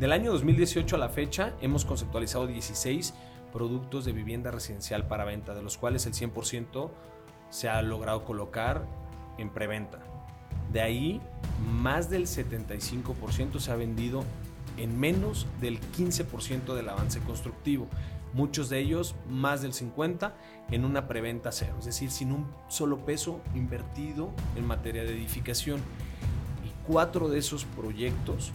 Del año 2018 a la fecha hemos conceptualizado 16 productos de vivienda residencial para venta, de los cuales el 100% se ha logrado colocar en preventa. De ahí, más del 75% se ha vendido en menos del 15% del avance constructivo. Muchos de ellos, más del 50%, en una preventa cero, es decir, sin un solo peso invertido en materia de edificación. Y cuatro de esos proyectos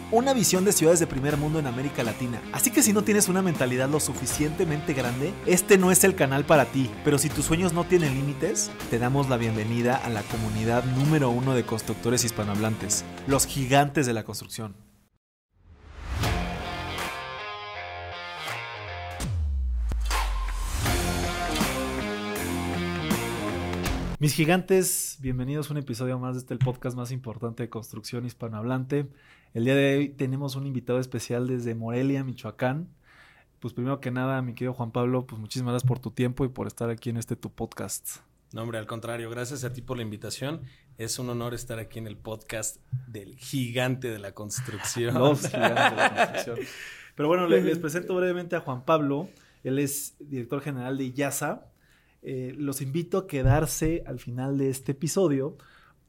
una visión de ciudades de primer mundo en América Latina. Así que si no tienes una mentalidad lo suficientemente grande, este no es el canal para ti. Pero si tus sueños no tienen límites, te damos la bienvenida a la comunidad número uno de constructores hispanohablantes. Los gigantes de la construcción. Mis gigantes, bienvenidos a un episodio más de este el podcast más importante de construcción hispanohablante. El día de hoy tenemos un invitado especial desde Morelia, Michoacán. Pues primero que nada, mi querido Juan Pablo, pues muchísimas gracias por tu tiempo y por estar aquí en este tu podcast. No, hombre, al contrario, gracias a ti por la invitación. Es un honor estar aquí en el podcast del gigante de la construcción. Los gigantes de la construcción. Pero bueno, les, presento brevemente a Juan Pablo. Él es director general de IASA. Eh, los invito a quedarse al final de este episodio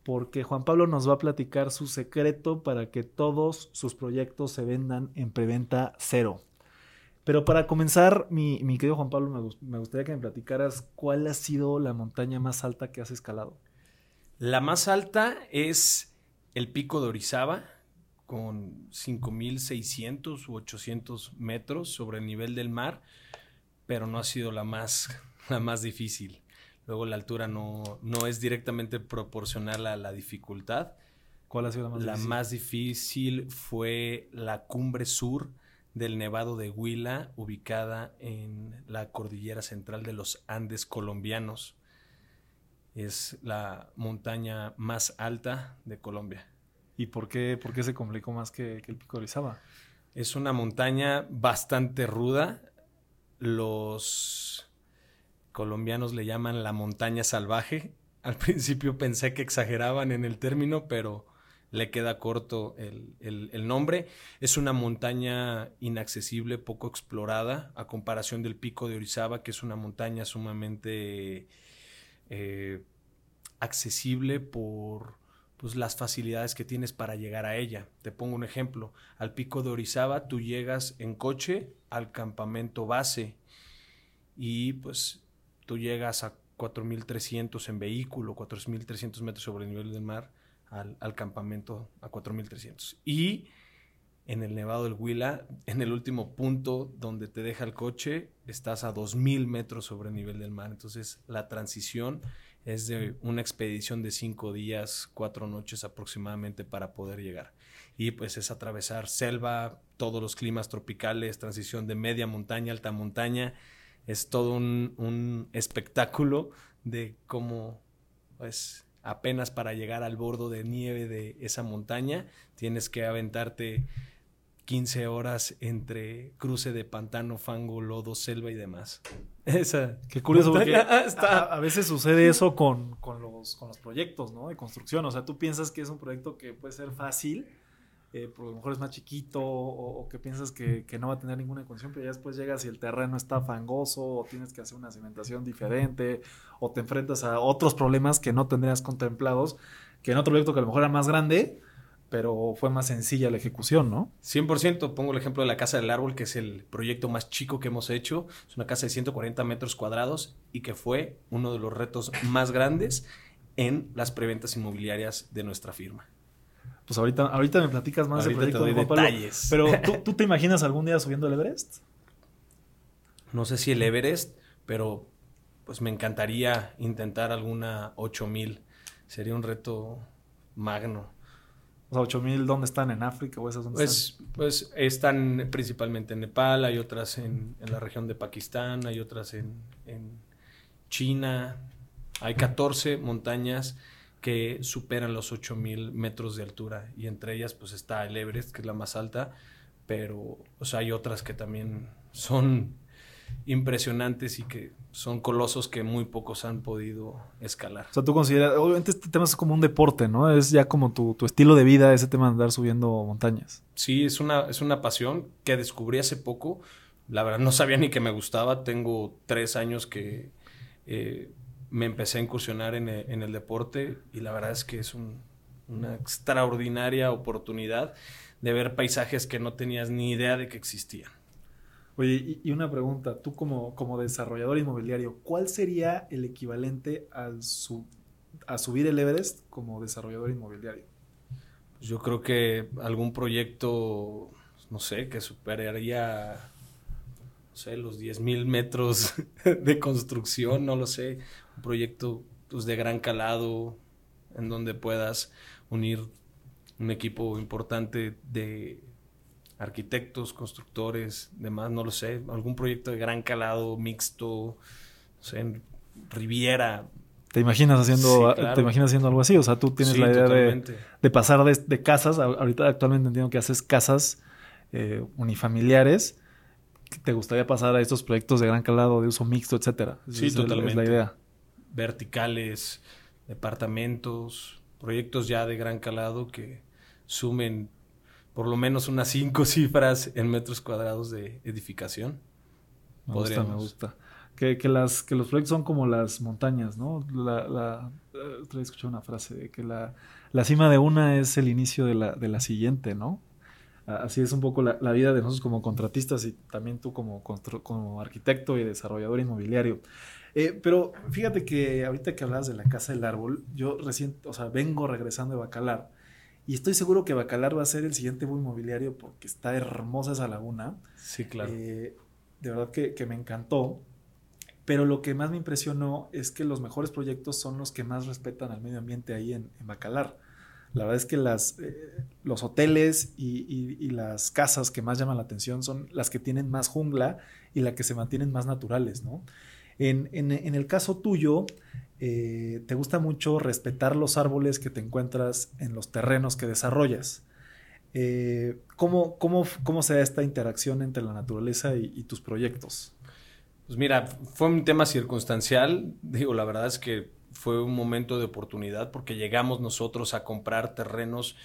porque Juan Pablo nos va a platicar su secreto para que todos sus proyectos se vendan en preventa cero. Pero para comenzar, mi, querido Juan Pablo, me, gustaría que me platicaras cuál ha sido la montaña más alta que has escalado. La más alta es el pico de Orizaba, con 5.600 u 800 metros sobre el nivel del mar, pero no ha sido la más, la más difícil. Luego la altura no, no es directamente proporcional a la dificultad. ¿Cuál ha sido la más difícil? La más difícil fue la cumbre sur del Nevado de Huila, ubicada en la cordillera central de los Andes colombianos. Es la montaña más alta de Colombia. ¿Y por qué, por qué se complicó más que, el Pico de Orizaba? Es una montaña bastante ruda. Los colombianos le llaman la montaña salvaje. Al principio pensé que exageraban en el término, pero le queda corto el, nombre. Es una montaña inaccesible, poco explorada, a comparación del pico de Orizaba, que es una montaña sumamente eh, accesible por pues, las facilidades que tienes para llegar a ella. Te pongo un ejemplo. Al pico de Orizaba tú llegas en coche al campamento base y pues tú llegas a 4.300 en vehículo, 4.300 metros sobre el nivel del mar al, campamento a 4300. Y en el Nevado del Huila, en el último punto donde te deja el coche, estás a 2000 metros sobre el nivel del mar. Entonces, la transición es de una expedición de cinco días, cuatro noches aproximadamente para poder llegar. Y pues es atravesar selva, todos los climas tropicales, transición de media montaña, alta montaña. Es todo un, un espectáculo de cómo pues apenas para llegar al bordo de nieve de esa montaña, tienes que aventarte 15 horas entre cruce de pantano, fango, lodo, selva y demás. Esa. Qué curioso, porque a, veces sucede eso con, los, con los proyectos, ¿no? De construcción. O sea, tú piensas que es un proyecto que puede ser fácil, eh, por lo mejor es más chiquito o, que piensas que, no va a tener ninguna condición, pero ya después llegas y el terreno está fangoso o tienes que hacer una cimentación diferente o te enfrentas a otros problemas que no tendrías contemplados, que en otro proyecto que a lo mejor era más grande, pero fue más sencilla la ejecución, ¿no? 100%. Pongo el ejemplo de la Casa del Árbol, que es el proyecto más chico que hemos hecho. Es una casa de 140 metros cuadrados y que fue uno de los retos más grandes en las preventas inmobiliarias de nuestra firma. Pues ahorita, ahorita me platicas más del proyecto de detalles. Pero ¿tú, te imaginas algún día subiendo el Everest? No sé si el Everest, pero pues me encantaría intentar alguna 8000. Sería un reto magno. O sea, 8000, ¿dónde están? ¿En África o esas dónde pues, están? Pues están principalmente en Nepal, hay otras en, la región de Pakistán, hay otras en, en China. Hay 14 montañas que superan los 8000 metros de altura. Y entre ellas, pues está el Everest, que es la más alta, pero o sea, hay otras que también son impresionantes y que son colosos que muy pocos han podido escalar. O sea, tú consideras, obviamente este tema es como un deporte, ¿no? Es ya como tu, tu, estilo de vida, ese tema de andar subiendo montañas. Sí, es una, es una pasión que descubrí hace poco. La verdad no sabía ni que me gustaba. Tengo tres años que eh, me empecé a incursionar en el, en el, deporte y la verdad es que es un, una extraordinaria oportunidad de ver paisajes que no tenías ni idea de que existían. Oye, y, una pregunta, tú como, como desarrollador inmobiliario, ¿cuál sería el equivalente al a subir el Everest como desarrollador inmobiliario? Yo creo que algún proyecto, no sé, que superaría, no sé, los 10 mil metros de construcción, no lo sé, un proyecto pues, de gran calado en donde puedas unir un equipo importante de arquitectos, constructores, demás, no lo sé, algún proyecto de gran calado, mixto, no sé, en Riviera. ¿Te imaginas haciendo, ¿te imaginas haciendo algo así? O sea, tú tienes la idea de, pasar de, casas, ahorita actualmente entiendo que haces casas eh, unifamiliares, ¿te gustaría pasar a estos proyectos de gran calado, de uso mixto, etcétera? Sí, totalmente. Es la idea. Verticales, departamentos, proyectos ya de gran calado que sumen por lo menos unas cinco cifras en metros cuadrados de edificación. Me gusta, me gusta. Que, que, las, que los proyectos son como las montañas, ¿no? La, la, otra vez escuché una frase de que la, la, cima de una es el inicio de la, de la siguiente, ¿no? Así es un poco la, la, vida de nosotros como contratistas y también tú como, como arquitecto y desarrollador inmobiliario. Eh, pero fíjate que ahorita que hablabas de la Casa del Árbol, yo recién, o sea, vengo regresando de Bacalar y estoy seguro que Bacalar va a ser el siguiente buen inmobiliario porque está hermosa esa laguna. Sí, claro. Eh, de verdad que, me encantó. Pero lo que más me impresionó es que los mejores proyectos son los que más respetan al medio ambiente ahí en, Bacalar. La verdad es que eh, los hoteles y, las casas que más llaman la atención son las que tienen más jungla y las que se mantienen más naturales, ¿no? En, en el caso tuyo, eh, te gusta mucho respetar los árboles que te encuentras en los terrenos que desarrollas. Eh, ¿cómo, cómo, cómo, se da esta interacción entre la naturaleza y, tus proyectos? Pues mira, fue un tema circunstancial. Digo, la verdad es que fue un momento de oportunidad porque llegamos nosotros a comprar terrenos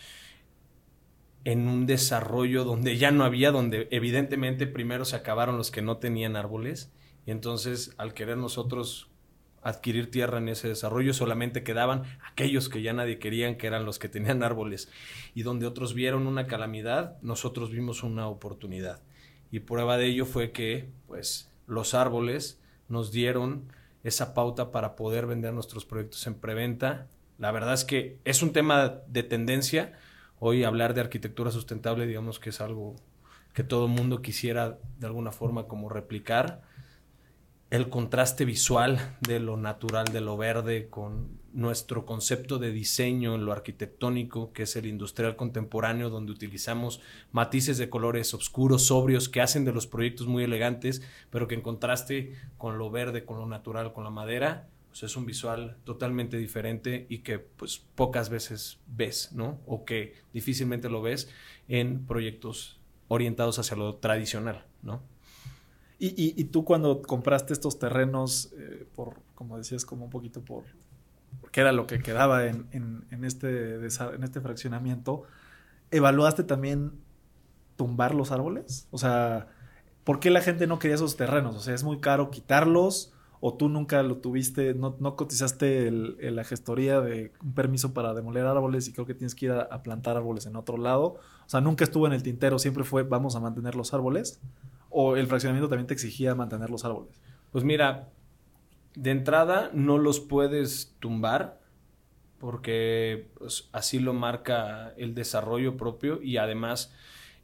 en un desarrollo donde ya no había, donde evidentemente primero se acabaron los que no tenían árboles. Y entonces, al querer nosotros adquirir tierra en ese desarrollo, solamente quedaban aquellos que ya nadie querían, que eran los que tenían árboles. Y donde otros vieron una calamidad, nosotros vimos una oportunidad. Y prueba de ello fue que, pues, los árboles nos dieron esa pauta para poder vender nuestros proyectos en preventa. La verdad es que es un tema de tendencia. Hoy hablar de arquitectura sustentable, digamos que es algo que todo mundo quisiera de alguna forma como replicar el contraste visual de lo natural, de lo verde, con nuestro concepto de diseño en lo arquitectónico, que es el industrial contemporáneo, donde utilizamos matices de colores oscuros, sobrios, que hacen de los proyectos muy elegantes, pero que en contraste con lo verde, con lo natural, con la madera, pues es un visual totalmente diferente y que pues pocas veces ves, ¿no? O que difícilmente lo ves en proyectos orientados hacia lo tradicional, ¿no? Y, tú cuando compraste estos terrenos, eh, por, como decías, como un poquito por, porque era lo que quedaba en, en, este, en este fraccionamiento, ¿evaluaste también tumbar los árboles? O sea, ¿por qué la gente no quería esos terrenos? O sea, ¿es muy caro quitarlos? ¿O tú nunca lo tuviste, no, no cotizaste la gestoría de un permiso para demoler árboles y creo que tienes que ir a plantar árboles en otro lado? O sea, nunca estuvo en el tintero, siempre fue vamos a mantener los árboles o el fraccionamiento también te exigía mantener los árboles? Pues mira, de entrada no los puedes tumbar porque pues, así lo marca el desarrollo propio y además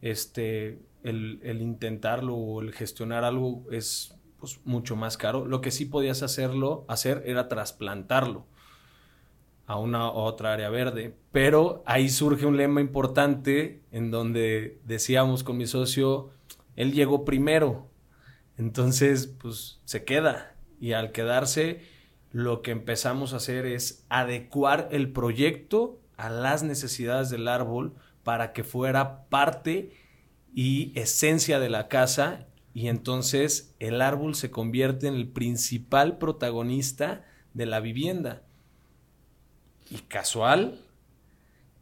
este, el, intentarlo o el gestionar algo es pues, mucho más caro. Lo que sí podías hacerlo, hacer era trasplantarlo a una otra área verde. Pero ahí surge un lema importante en donde decíamos con mi socio, él llegó primero, entonces pues se queda y al quedarse lo que empezamos a hacer es adecuar el proyecto a las necesidades del árbol para que fuera parte y esencia de la casa y entonces el árbol se convierte en el principal protagonista de la vivienda. Y casual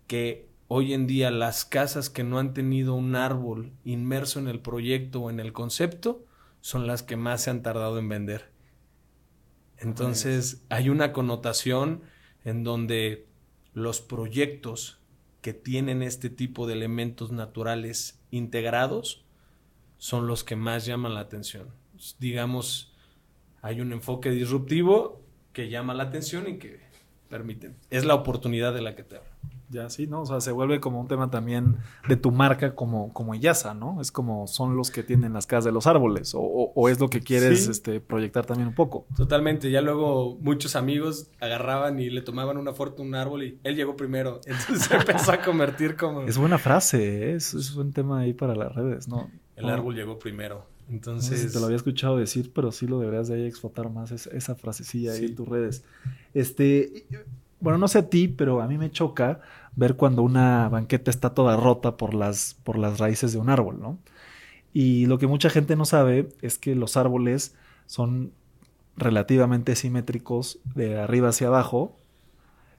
que hoy en día las casas que no han tenido un árbol inmerso en el proyecto o en el concepto son las que más se han tardado en vender. Entonces hay una connotación en donde los proyectos que tienen este tipo de elementos naturales integrados son los que más llaman la atención. Digamos, hay un enfoque disruptivo que llama la atención y que permiten. Es la oportunidad de la que te hablo. Ya, sí, ¿no? O sea, se vuelve como un tema también de tu marca como, como Iyasa, ¿no? Es como son los que tienen las casas de los árboles, o, es lo que quieres este, proyectar también un poco. Totalmente, ya luego muchos amigos agarraban y le tomaban una foto a un árbol y él llegó primero, entonces se empezó a convertir como... Es buena frase, ¿eh? es, es un tema ahí para las redes, ¿no? El árbol llegó primero. Entonces. te lo había escuchado decir, pero sí lo deberías de ahí explotar más, esa frasecilla ahí en tus redes. Este, bueno, no sé a ti, pero a mí me choca ver cuando una banqueta está toda rota por las, por las raíces de un árbol, ¿no? Y lo que mucha gente no sabe es que los árboles son relativamente simétricos de arriba hacia abajo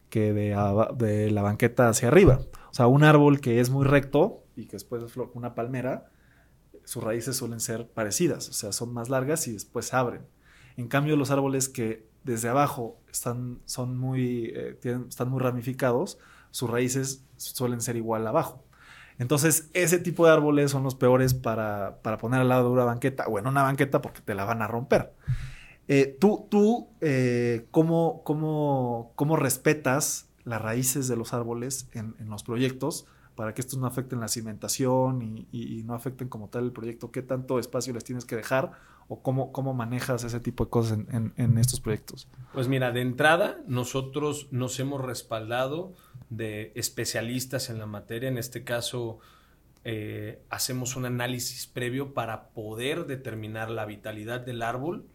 que de, de la banqueta hacia arriba. O sea, un árbol que es muy recto y que después es una palmera, sus raíces suelen ser parecidas, o sea, son más largas y después abren. En cambio, los árboles que desde abajo están, son muy, eh, están muy ramificados, sus raíces suelen ser igual abajo. Entonces, ese tipo de árboles son los peores para, poner al lado de una banqueta, o en una banqueta porque te la van a romper. Eh, tú, tú eh, ¿cómo, cómo, respetas las raíces de los árboles en, en los proyectos? para que estos no afecten la cimentación y, no afecten como tal el proyecto? ¿Qué tanto espacio les tienes que dejar o cómo, cómo manejas ese tipo de cosas en, estos proyectos? Pues mira, de entrada nosotros nos hemos respaldado de especialistas en la materia, en este caso eh, hacemos un análisis previo para poder determinar la vitalidad del árbol,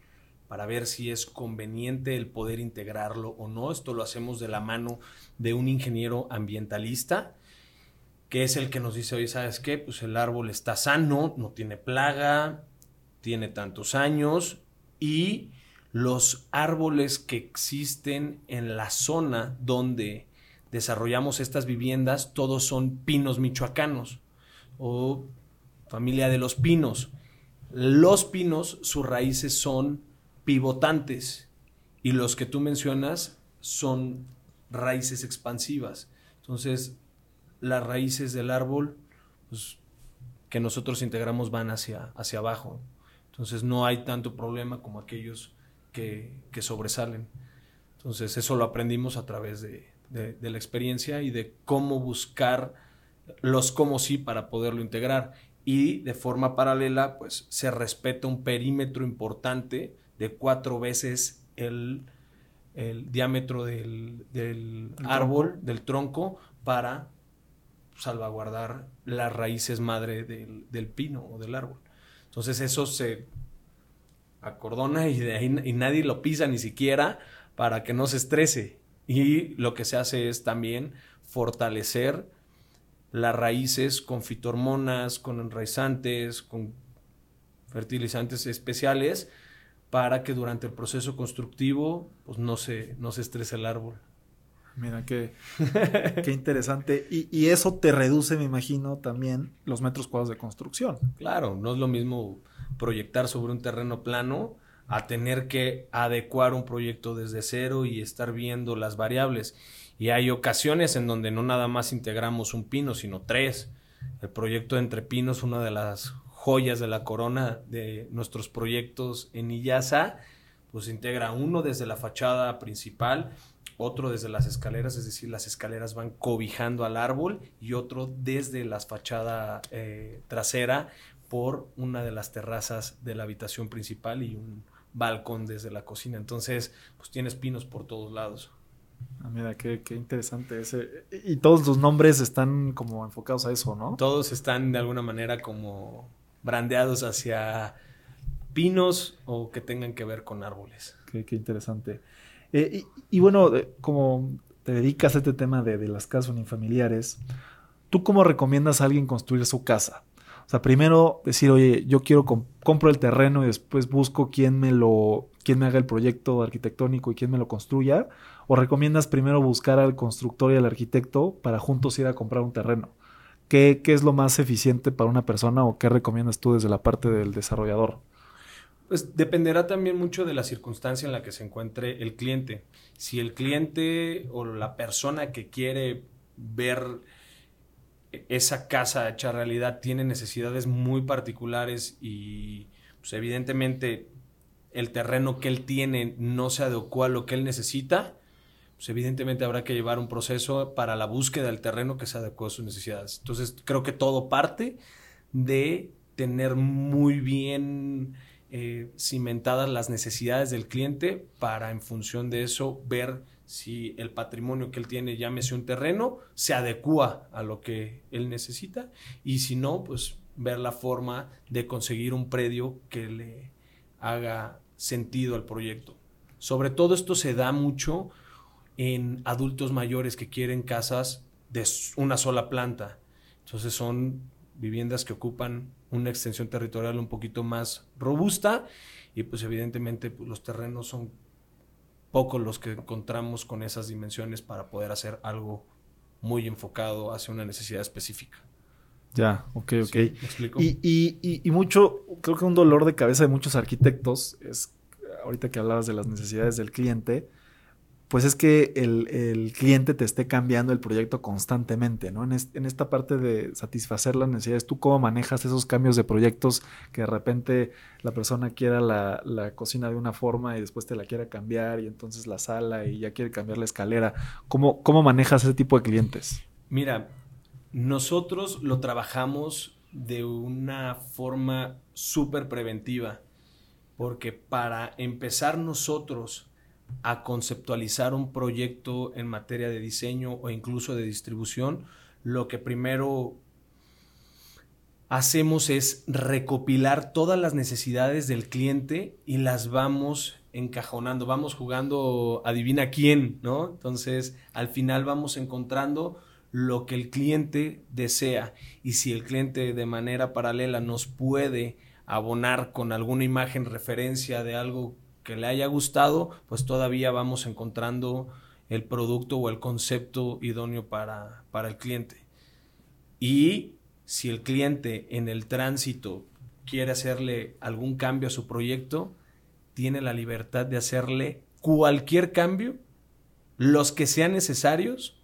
para ver si es conveniente el poder integrarlo o no. Esto lo hacemos de la mano de un ingeniero ambientalista que es el que nos dice, oye, ¿sabes qué? Pues el árbol está sano, no tiene plaga, tiene tantos años y los árboles que existen en la zona donde desarrollamos estas viviendas, todos son pinos michoacanos o familia de los pinos. Los pinos, sus raíces son pivotantes y los que tú mencionas son raíces expansivas. Entonces, las raíces del árbol pues, que nosotros integramos van hacia, hacia abajo. Entonces no hay tanto problema como aquellos que, sobresalen. Entonces eso lo aprendimos a través de, la experiencia y de cómo buscar los cómo sí para poderlo integrar. Y de forma paralela, pues se respeta un perímetro importante de cuatro veces el, diámetro del, del árbol, del tronco, para salvaguardar las raíces madre del, pino o del árbol. Entonces eso se acordona y, de ahí, y nadie lo pisa ni siquiera para que no se estrese. Y lo que se hace es también fortalecer las raíces con fitohormonas, con enraizantes, con fertilizantes especiales para que durante el proceso constructivo pues, no, se, no se estrese el árbol. Mira, qué, qué interesante. Y, eso te reduce, me imagino, también los metros cuadrados de construcción. Claro, no es lo mismo proyectar sobre un terreno plano a tener que adecuar un proyecto desde cero y estar viendo las variables. Y hay ocasiones en donde no nada más integramos un pino, sino tres. El proyecto Entre Pinos, una de las joyas de la corona de nuestros proyectos en Iyasa, pues integra uno desde la fachada principal otro desde las escaleras, es decir, las escaleras van cobijando al árbol y otro desde la fachada eh, trasera por una de las terrazas de la habitación principal y un balcón desde la cocina. Entonces, pues tienes pinos por todos lados. Ah, mira, qué, qué, interesante ese. Y todos los nombres están como enfocados a eso, ¿no? Todos están de alguna manera como brandeados hacia pinos o que tengan que ver con árboles. Qué, qué interesante. Eh, y, bueno, como te dedicas a este tema de, de, las casas unifamiliares, ¿tú cómo recomiendas a alguien construir su casa? O sea, primero decir, oye, yo quiero, compro el terreno y después busco quién me lo, quién me haga el proyecto arquitectónico y quién me lo construya. ¿O recomiendas primero buscar al constructor y al arquitecto para juntos ir a comprar un terreno? ¿Qué, qué es lo más eficiente para una persona o qué recomiendas tú desde la parte del desarrollador? Pues dependerá también mucho de la circunstancia en la que se encuentre el cliente. Si el cliente o la persona que quiere ver esa casa hecha realidad tiene necesidades muy particulares y pues evidentemente el terreno que él tiene no se adecua a lo que él necesita, pues evidentemente habrá que llevar un proceso para la búsqueda del terreno que se adecue a sus necesidades. Entonces creo que todo parte de tener muy bien eh, cimentadas las necesidades del cliente para en función de eso ver si el patrimonio que él tiene, llámese un terreno, se adecua a lo que él necesita y si no, pues ver la forma de conseguir un predio que le haga sentido al proyecto. Sobre todo esto se da mucho en adultos mayores que quieren casas de una sola planta. Entonces son viviendas que ocupan una extensión territorial un poquito más robusta y pues evidentemente pues, los terrenos son pocos los que encontramos con esas dimensiones para poder hacer algo muy enfocado hacia una necesidad específica. Ya, ok, ok. Y, y, y, mucho, creo que un dolor de cabeza de muchos arquitectos es, ahorita que hablabas de las necesidades del cliente, pues es que el, cliente te esté cambiando el proyecto constantemente, ¿no? En, esta parte de satisfacer las necesidades, ¿tú cómo manejas esos cambios de proyectos que de repente la persona quiera la, cocina de una forma y después te la quiera cambiar y entonces la sala y ya quiere cambiar la escalera? ¿Cómo, cómo manejas ese tipo de clientes? Mira, nosotros lo trabajamos de una forma súper preventiva, porque para empezar nosotros a conceptualizar un proyecto en materia de diseño o incluso de distribución, lo que primero hacemos es recopilar todas las necesidades del cliente y las vamos encajonando, vamos jugando adivina quién, ¿no? Entonces, al final vamos encontrando lo que el cliente desea y si el cliente de manera paralela nos puede abonar con alguna imagen referencia de algo que le haya gustado, pues todavía vamos encontrando el producto o el concepto idóneo para, para el cliente. Y si el cliente en el tránsito quiere hacerle algún cambio a su proyecto, tiene la libertad de hacerle cualquier cambio, los que sean necesarios.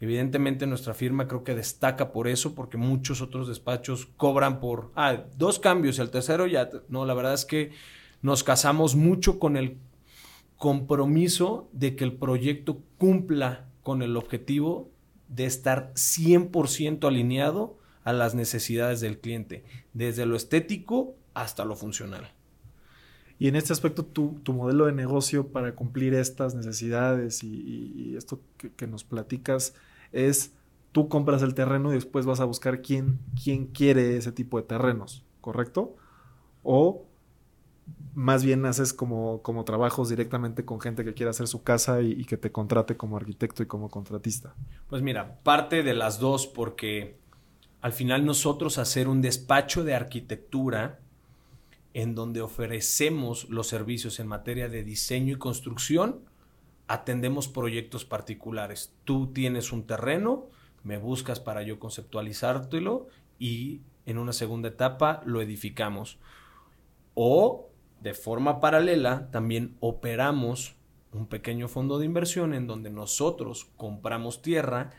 Evidentemente nuestra firma creo que destaca por eso, porque muchos otros despachos cobran por, ah, dos cambios y el tercero ya, no, la verdad es que nos casamos mucho con el compromiso de que el proyecto cumpla con el objetivo de estar 100% alineado a las necesidades del cliente, desde lo estético hasta lo funcional. Y en este aspecto, tu, modelo de negocio para cumplir estas necesidades y, esto que, que, nos platicas es, tú compras el terreno y después vas a buscar quién, quién quiere ese tipo de terrenos, ¿correcto? O más bien haces como, como trabajos directamente con gente que quiera hacer su casa y, que te contrate como arquitecto y como contratista? Pues mira, parte de las dos porque al final nosotros hacer un despacho de arquitectura en donde ofrecemos los servicios en materia de diseño y construcción, atendemos proyectos particulares. Tú tienes un terreno, me buscas para yo conceptualizártelo y en una segunda etapa lo edificamos. O de forma paralela, también operamos un pequeño fondo de inversión en donde nosotros compramos tierra,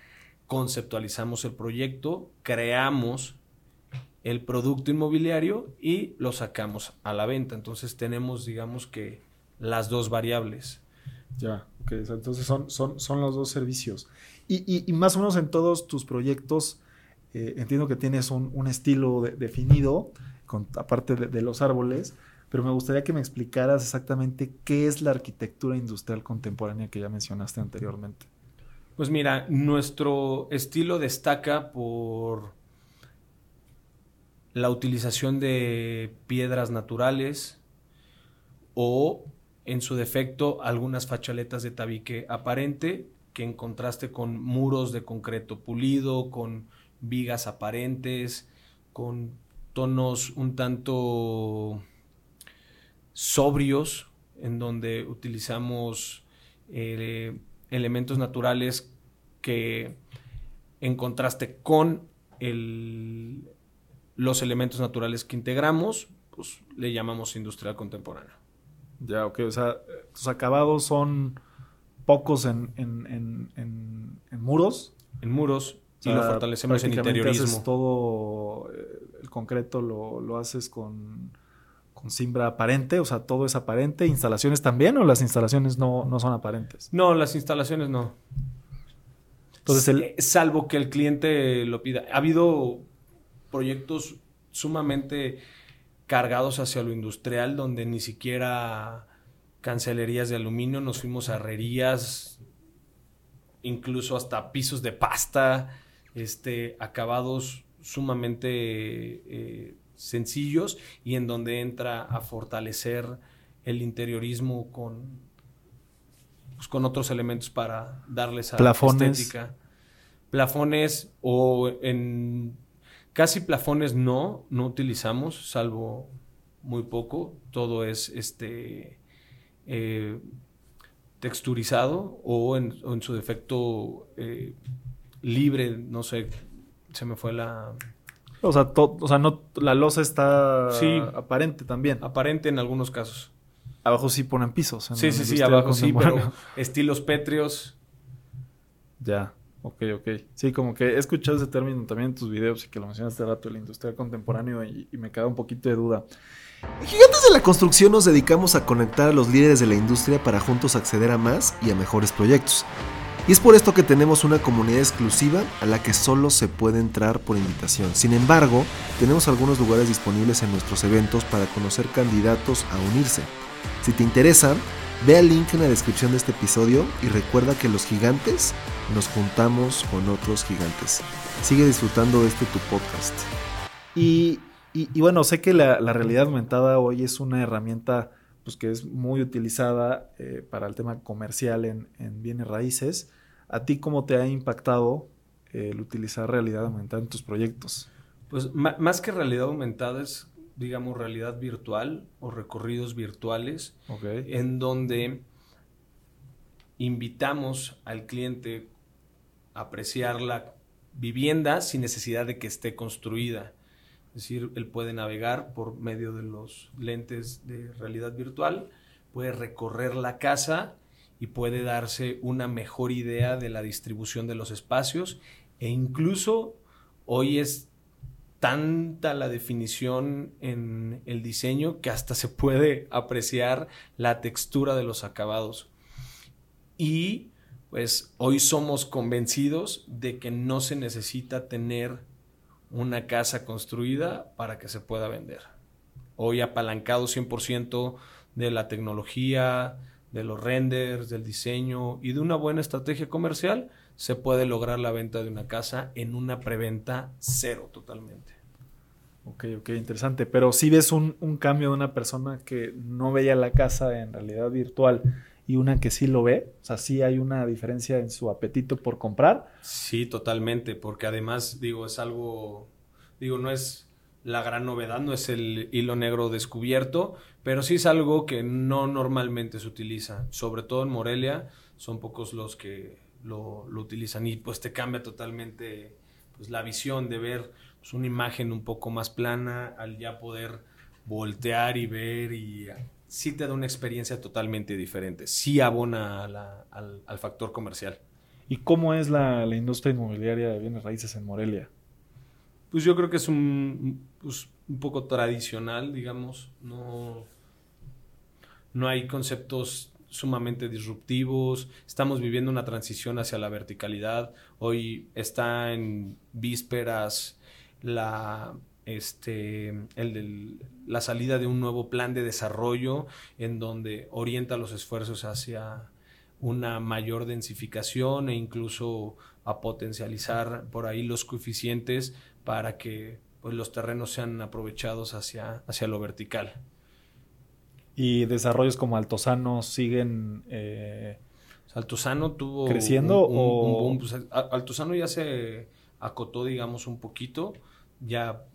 conceptualizamos el proyecto, creamos el producto inmobiliario y lo sacamos a la venta. Entonces tenemos, digamos que, las dos variables. Ya, ok. Entonces son, son, son los dos servicios. Y, más o menos en todos tus proyectos, eh, entiendo que tienes un, estilo definido, con, aparte de los árboles, pero me gustaría que me explicaras exactamente qué es la arquitectura industrial contemporánea que ya mencionaste anteriormente. Pues mira, nuestro estilo destaca por la utilización de piedras naturales o en su defecto algunas fachaletas de tabique aparente que en contraste con muros de concreto pulido, con vigas aparentes, con tonos un tanto sobrios, en donde utilizamos eh, elementos naturales que en contraste con los elementos naturales que integramos, pues le llamamos industrial contemporáneo. Ya, ok, o sea, tus acabados son pocos en, en, muros. En muros, y lo fortalecemos en interiorismo. Haces todo eh, el concreto lo, lo haces con, con simbra aparente, o sea, todo es aparente. ¿Instalaciones también o las instalaciones no, no son aparentes? No, las instalaciones no. Entonces, el... salvo que el cliente lo pida. Ha habido proyectos sumamente cargados hacia lo industrial, donde ni siquiera cancelerías de aluminio, nos fuimos a herrerías, incluso hasta pisos de pasta, este, acabados sumamente eh, sencillos y en donde entra a fortalecer el interiorismo con, pues, con otros elementos para darles a plafones. estética. Plafones o en casi plafones no, no utilizamos, salvo muy poco. Todo es este eh, texturizado o en, su defecto eh, libre, no sé, se me fue la... O sea, o sea no, la losa está aparente también. Aparente en algunos casos. Abajo sí ponen pisos. Sí, sí, sí, abajo sí, pero estilos pétreos. Ya, ok, ok. Sí, como que he escuchado ese término también en tus videos y que lo mencionaste rato, la industria contemporánea, y, y me queda un poquito de duda. En Gigantes de la Construcción nos dedicamos a conectar a los líderes de la industria para juntos acceder a más y a mejores proyectos. Y es por esto que tenemos una comunidad exclusiva a la que solo se puede entrar por invitación. Sin embargo, tenemos algunos lugares disponibles en nuestros eventos para conocer candidatos a unirse. Si te interesa, ve al link en la descripción de este episodio y recuerda que los gigantes nos juntamos con otros gigantes. Sigue disfrutando de este tu podcast. Y, bueno, sé que la, realidad aumentada hoy es una herramienta pues, que es muy utilizada eh, para el tema comercial en, en bienes raíces. ¿A ti cómo te ha impactado el utilizar realidad aumentada en tus proyectos? Pues más que realidad aumentada es, digamos, realidad virtual o recorridos virtuales, en donde invitamos al cliente a apreciar la vivienda sin necesidad de que esté construida. Es decir, él puede navegar por medio de los lentes de realidad virtual, puede recorrer la casa y puede darse una mejor idea de la distribución de los espacios e incluso hoy es tanta la definición en el diseño que hasta se puede apreciar la textura de los acabados. Y pues hoy somos convencidos de que no se necesita tener una casa construida para que se pueda vender. Hoy apalancado 100% de la tecnología, de los renders, del diseño y de una buena estrategia comercial, se puede lograr la venta de una casa en una preventa cero totalmente. Ok, ok, interesante. Pero si ves un, cambio de una persona que no veía la casa en realidad virtual y una que sí lo ve, o sea, sí hay una diferencia en su apetito por comprar. Sí, totalmente, porque además, digo, es algo, digo, no es la gran novedad, no es el hilo negro descubierto, pero sí es algo que no normalmente se utiliza, sobre todo en Morelia, son pocos los que lo, utilizan y pues te cambia totalmente pues, la visión de ver pues, una imagen un poco más plana al ya poder voltear y ver y sí te da una experiencia totalmente diferente, sí abona al, al, factor comercial. ¿Y cómo es la, la industria inmobiliaria de bienes raíces en Morelia? Pues yo creo que es un, pues, un poco tradicional, digamos. No, no hay conceptos sumamente disruptivos. Estamos viviendo una transición hacia la verticalidad. Hoy está en vísperas la, este, el la salida de un nuevo plan de desarrollo en donde orienta los esfuerzos hacia una mayor densificación e incluso a potencializar por ahí los coeficientes para que pues, los terrenos sean aprovechados hacia, hacia lo vertical. Y desarrollos como Altozano siguen... Eh, Altozano tuvo... ¿Creciendo un, un- o...? un boom. Pues, Al- Altozano ya se acotó, digamos, un poquito. Ya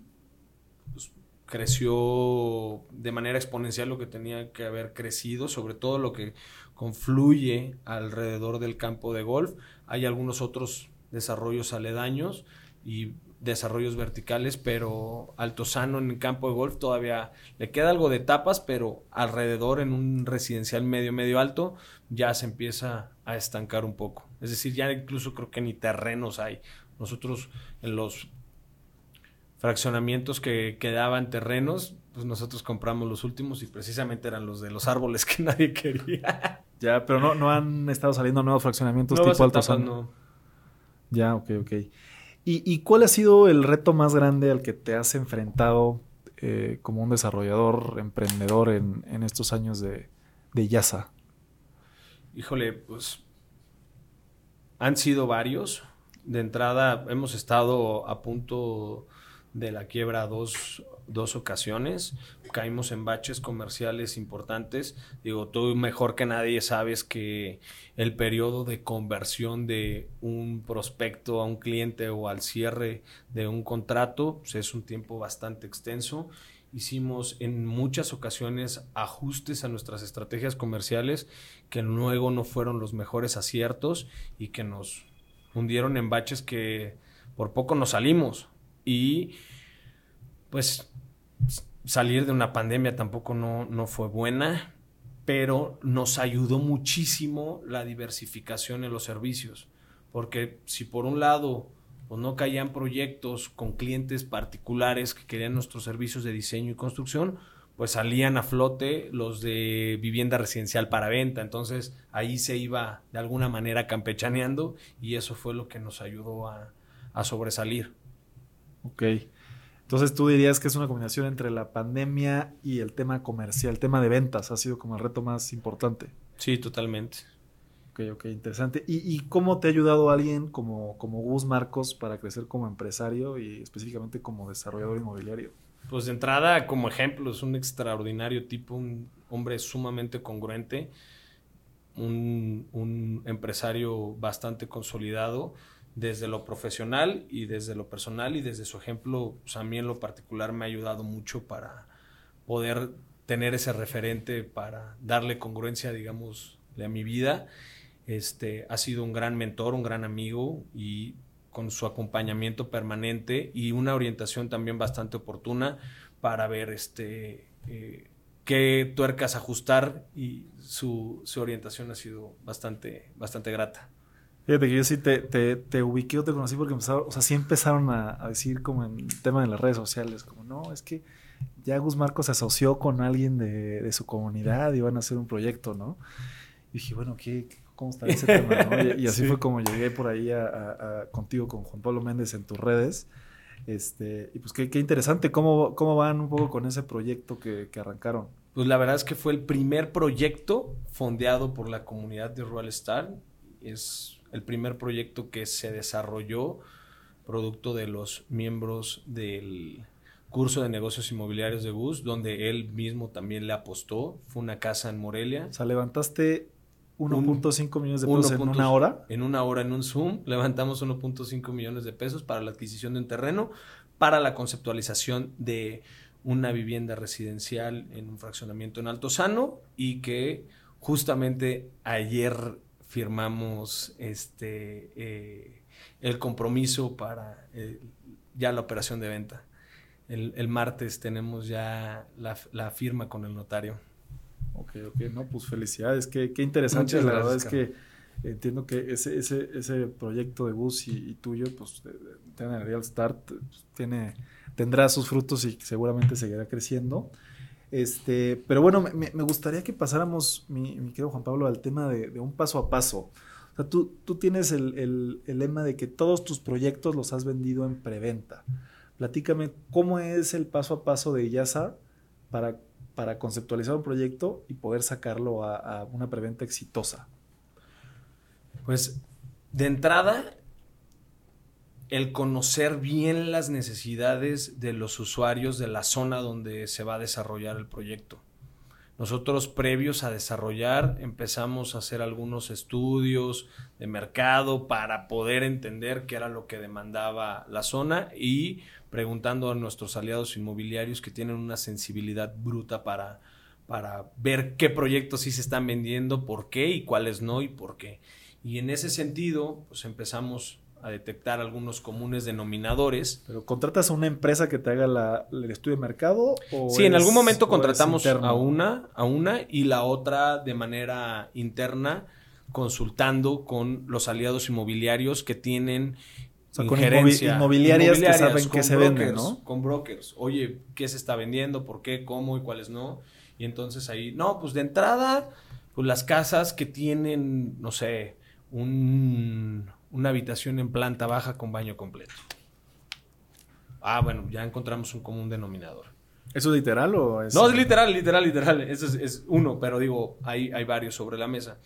pues, creció de manera exponencial lo que tenía que haber crecido, sobre todo lo que confluye alrededor del campo de golf. Hay algunos otros desarrollos aledaños y desarrollos verticales, pero Altozano en el campo de golf todavía le queda algo de tapas, pero alrededor en un residencial medio, medio alto, ya se empieza a estancar un poco. Es decir, ya incluso creo que ni terrenos hay. Nosotros en los fraccionamientos que quedaban terrenos, pues nosotros compramos los últimos y precisamente eran los de los árboles que nadie quería. Ya, pero no, no han estado saliendo nuevos fraccionamientos tipo Altozano. no. Ya, ok, ok. ¿Y, cuál ha sido el reto más grande al que te has enfrentado eh, como un desarrollador, emprendedor en, en estos años de, de Yasa? Híjole, pues han sido varios. De entrada hemos estado a punto de la quiebra dos, dos ocasiones. Caímos en baches comerciales importantes. Digo, tú mejor que nadie sabes que el periodo de conversión de un prospecto a un cliente o al cierre de un contrato pues, es un tiempo bastante extenso. Hicimos en muchas ocasiones ajustes a nuestras estrategias comerciales que luego no fueron los mejores aciertos y que nos hundieron en baches que por poco nos salimos. Y pues salir de una pandemia tampoco no, no fue buena, pero nos ayudó muchísimo la diversificación en los servicios. Porque si por un lado pues no caían proyectos con clientes particulares que querían nuestros servicios de diseño y construcción, pues salían a flote los de vivienda residencial para venta. Entonces ahí se iba de alguna manera campechaneando y eso fue lo que nos ayudó a, a sobresalir. Ok. Entonces tú dirías que es una combinación entre la pandemia y el tema comercial, el tema de ventas ha sido como el reto más importante. Sí, totalmente. Ok, ok, interesante. ¿Y, y cómo te ha ayudado alguien como, como Gus Marcos para crecer como empresario y específicamente como desarrollador inmobiliario? Pues de entrada, como ejemplo, es un extraordinario tipo, un hombre sumamente congruente, un, un empresario bastante consolidado desde lo profesional y desde lo personal y desde su ejemplo, pues a mí en lo particular me ha ayudado mucho para poder tener ese referente para darle congruencia, digamos, a mi vida. Este, ha sido un gran mentor, un gran amigo y con su acompañamiento permanente y una orientación también bastante oportuna para ver este, eh, qué tuercas ajustar y su, su orientación ha sido bastante, bastante grata. Fíjate que yo sí te, te, te ubiqué o te conocí porque empezaron, o sea, sí empezaron a, a decir como en el tema de las redes sociales, como no, es que ya Gus Marcos se asoció con alguien de, de su comunidad y van a hacer un proyecto, ¿no? Y dije, bueno, ¿qué, ¿cómo está ese tema? no? Y, y así Sí. fue como llegué por ahí a, a- a- contigo, con Juan Pablo Méndez en tus redes. Este, y pues qué, qué interesante, ¿Cómo, ¿cómo van un poco con ese proyecto que, que arrancaron? Pues la verdad es que fue el primer proyecto fondeado por la comunidad de Rural Star. Es el primer proyecto que se desarrolló producto de los miembros del curso de negocios inmobiliarios de Gus, donde él mismo también le apostó. Fue una casa en Morelia. O sea, levantaste Un- 1.5 millones de pesos en 1.5 una hora. En una hora en un Zoom levantamos 1.5 millones de pesos para la adquisición de un terreno, para la conceptualización de una vivienda residencial en un fraccionamiento en Altozano y que justamente ayer firmamos este eh, el compromiso para eh, ya la operación de venta. El, el martes tenemos ya la, la firma con el notario. Ok, ok, no, pues felicidades, qué, qué interesante. Muchas la gracias, verdad es que entiendo que ese, ese, ese proyecto de bus y, y tuyo, pues, tiene el Real Start, pues, tiene, tendrá sus frutos y seguramente seguirá creciendo. Este, pero bueno, me, gustaría que pasáramos, mi, querido Juan Pablo, al tema de, un paso a paso. Tú, tienes el, lema de que todos tus proyectos los has vendido en preventa. Platícame cómo es el paso a paso de Yasa para, conceptualizar un proyecto y poder sacarlo a una preventa exitosa. Pues de entrada, el conocer bien las necesidades de los usuarios de la zona donde se va a desarrollar el proyecto. nosotros previos a desarrollar empezamos a hacer algunos estudios de mercado para poder entender qué era lo que demandaba la zona y preguntando a nuestros aliados inmobiliarios que tienen una sensibilidad bruta para, para ver qué proyectos sí se están vendiendo, por qué y cuáles no y por qué. Y en ese sentido, pues empezamos a detectar algunos comunes denominadores. ¿Pero contratas a una empresa que te haga la, el estudio de mercado? O sí, en algún momento contratamos a una, a una y la otra de manera interna consultando con los aliados inmobiliarios que tienen o injerencia. inmobiliarias, que saben que se venden, ¿no? Con brokers. Oye, ¿qué se está vendiendo? ¿Por qué? ¿Cómo? ¿Y cuáles no? Y entonces ahí, no, pues de entrada, pues las casas que tienen, no sé, un, una habitación en planta baja con baño completo. Ah, bueno, ya encontramos un común denominador. ¿Eso es literal o es.? No, es literal, literal, literal. Eso es, uno, pero digo, hay, hay varios sobre la mesa.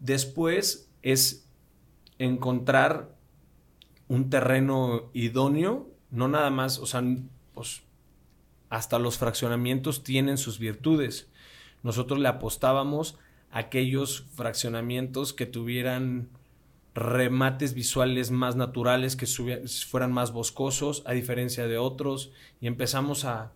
Después es encontrar un terreno idóneo, no nada más, o sea, pues hasta los fraccionamientos tienen sus virtudes. Nosotros le apostábamos a aquellos fraccionamientos que tuvieran remates visuales más naturales, que fueran más boscosos, a diferencia de otros, y empezamos a,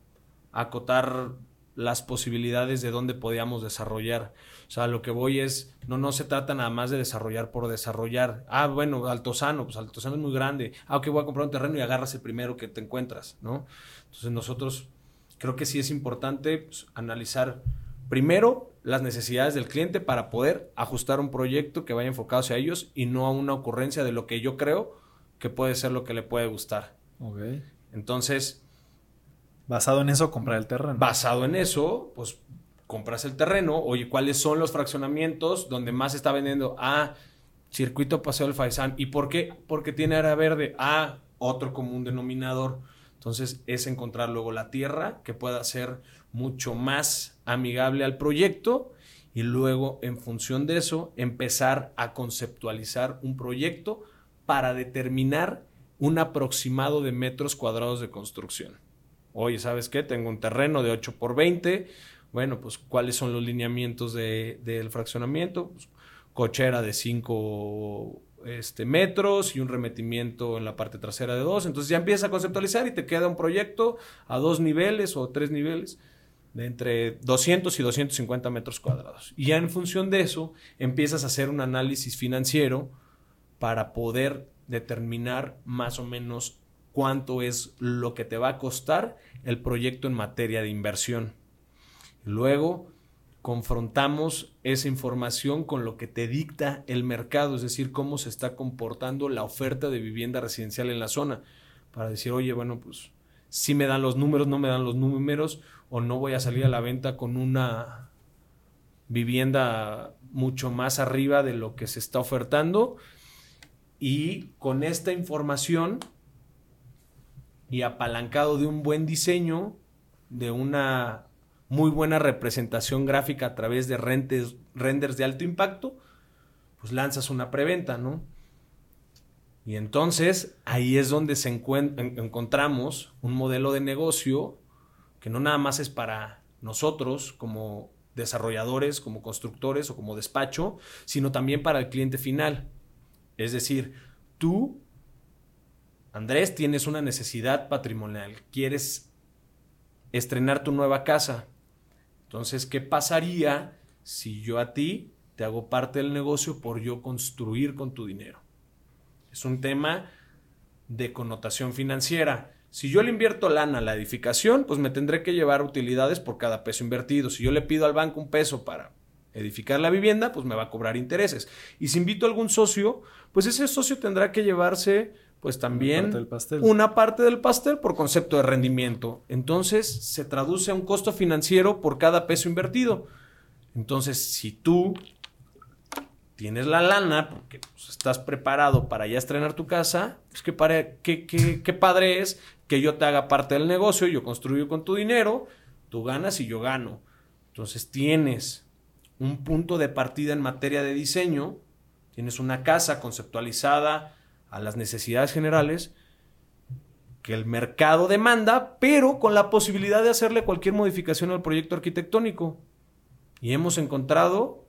acotar las posibilidades de dónde podíamos desarrollar. O sea, lo que voy es, no, no se trata nada más de desarrollar por desarrollar. Ah, bueno, Altozano, pues Altozano es muy grande. Ah, ok, voy a comprar un terreno y agarras el primero que te encuentras, ¿no? Entonces nosotros creo que sí es importante pues, analizar primero las necesidades del cliente para poder ajustar un proyecto que vaya enfocado hacia ellos y no a una ocurrencia de lo que yo creo que puede ser lo que le puede gustar. Ok. Entonces... Basado en eso, comprar el terreno. Basado en eso, pues compras el terreno. Oye, ¿cuáles son los fraccionamientos donde más se está vendiendo? Ah, circuito Paseo del Faisán. ¿Y por qué? Porque tiene área verde. Ah, otro común denominador. Entonces es encontrar luego la tierra que pueda ser mucho más amigable al proyecto y luego en función de eso empezar a conceptualizar un proyecto para determinar un aproximado de metros cuadrados de construcción. Oye, ¿sabes qué? Tengo un terreno de 8 por 20. Bueno, pues ¿cuáles son los lineamientos del fraccionamiento? Pues, cochera de 5 este, metros y un remetimiento en la parte trasera de 2. Entonces ya empiezas a conceptualizar y te queda un proyecto a dos niveles o tres niveles de entre 200 y 250 metros cuadrados. Y ya en función de eso empiezas a hacer un análisis financiero para poder determinar más o menos cuánto es lo que te va a costar el proyecto en materia de inversión. Luego confrontamos esa información con lo que te dicta el mercado, es decir, cómo se está comportando la oferta de vivienda residencial en la zona, para decir, oye, bueno, pues si me dan los números, no me dan los números, o no voy a salir a la venta con una vivienda mucho más arriba de lo que se está ofertando. Y con esta información y apalancado de un buen diseño, de una muy buena representación gráfica a través de renders de alto impacto, pues lanzas una preventa, ¿no? Y entonces ahí es donde se encontramos un modelo de negocio que no nada más es para nosotros como desarrolladores, como constructores o como despacho, sino también para el cliente final. Es decir, tú, Andrés, tienes una necesidad patrimonial, quieres estrenar tu nueva casa. Entonces, ¿qué pasaría si yo a ti te hago parte del negocio por yo construir con tu dinero? Es un tema de connotación financiera. Si yo le invierto lana a la edificación, pues me tendré que llevar utilidades por cada peso invertido. Si yo le pido al banco un peso para edificar la vivienda, pues me va a cobrar intereses. Y si invito a algún socio, pues ese socio tendrá que llevarse pues también una parte, una parte del pastel por concepto de rendimiento. Entonces se traduce a un costo financiero por cada peso invertido. Entonces, si tú tienes la lana, porque pues, estás preparado para ya estrenar tu casa, pues qué, qué, padre es que yo te haga parte del negocio, yo construyo con tu dinero, tú ganas y yo gano. Entonces tienes un punto de partida en materia de diseño, tienes una casa conceptualizada a las necesidades generales, que el mercado demanda, pero con la posibilidad de hacerle cualquier modificación al proyecto arquitectónico. Y hemos encontrado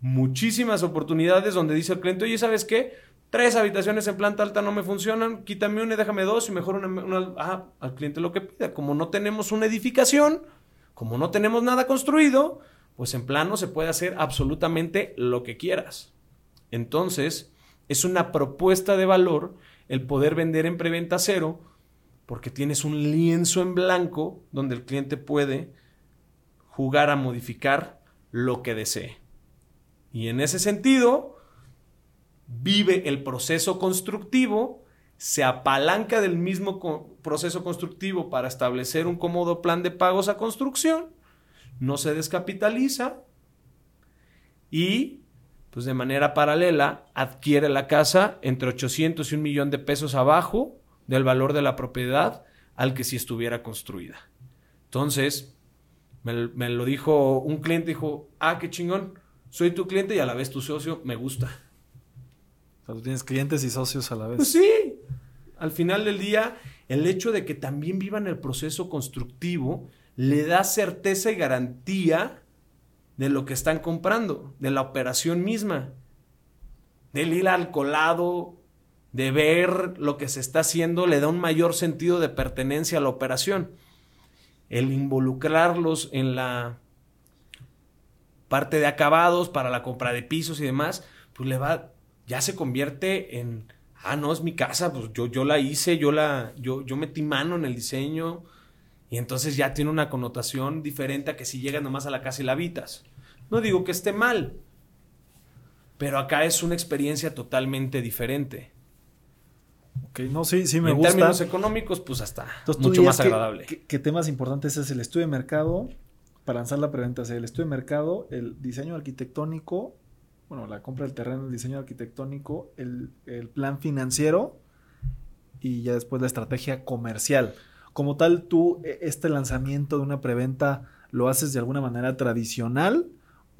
muchísimas oportunidades donde dice el cliente, oye, ¿sabes qué? Tres habitaciones en planta alta no me funcionan, quítame una y déjame dos y mejor ah, al cliente lo que pida. Como no tenemos una edificación, como no tenemos nada construido, pues en plano se puede hacer absolutamente lo que quieras. Entonces, es una propuesta de valor el poder vender en preventa cero porque tienes un lienzo en blanco donde el cliente puede jugar a modificar lo que desee. Y en ese sentido, vive el proceso constructivo, se apalanca del mismo proceso constructivo para establecer un cómodo plan de pagos a construcción, no se descapitaliza y pues de manera paralela adquiere la casa entre 800 y un millón de pesos abajo del valor de la propiedad al que si estuviera construida. Entonces, me, me, lo dijo un cliente, dijo, ah, qué chingón, soy tu cliente y a la vez tu socio, me gusta. O sea, tú tienes clientes y socios a la vez. Pues sí. Al final del día, el hecho de que también vivan el proceso constructivo le da certeza y garantía de lo que están comprando, de la operación misma, del ir al colado, de ver lo que se está haciendo, le da un mayor sentido de pertenencia a la operación. El involucrarlos en la parte de acabados para la compra de pisos y demás, pues le va, ya se convierte en, ah, no, es mi casa, pues yo, yo la hice, yo la, yo, yo metí mano en el diseño, y entonces ya tiene una connotación diferente a que si llegas nomás a la casa y la habitas. No digo que esté mal, pero acá es una experiencia totalmente diferente. Ok, no, sí, sí me en gusta. En términos económicos, pues hasta mucho más agradable. ¿Qué temas importantes es el estudio de mercado, para lanzar la preventa, el estudio de mercado, el diseño arquitectónico, bueno, la compra del terreno, el diseño arquitectónico, el, plan financiero y ya después la estrategia comercial. Como tal, tú, e, este lanzamiento de una preventa, ¿lo haces de alguna manera tradicional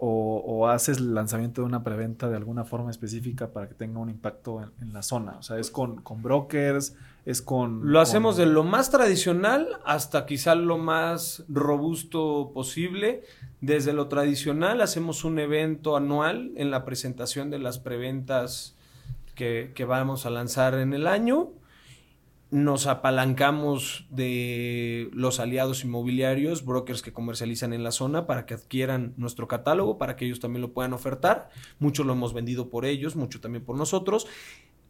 o, haces el lanzamiento de una preventa de alguna forma específica para que tenga un impacto en, la zona? O sea, ¿es con, con brokers? es con... Lo hacemos de lo más tradicional hasta quizá lo más robusto posible. Desde lo tradicional hacemos un evento anual en la presentación de las preventas que, que vamos a lanzar en el año. Nos apalancamos de los aliados inmobiliarios, brokers que comercializan en la zona para que adquieran nuestro catálogo, para que ellos también lo puedan ofertar. Mucho lo hemos vendido por ellos, mucho también por nosotros.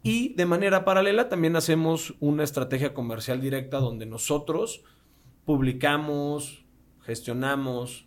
Y de manera paralela también hacemos una estrategia comercial directa donde nosotros publicamos, gestionamos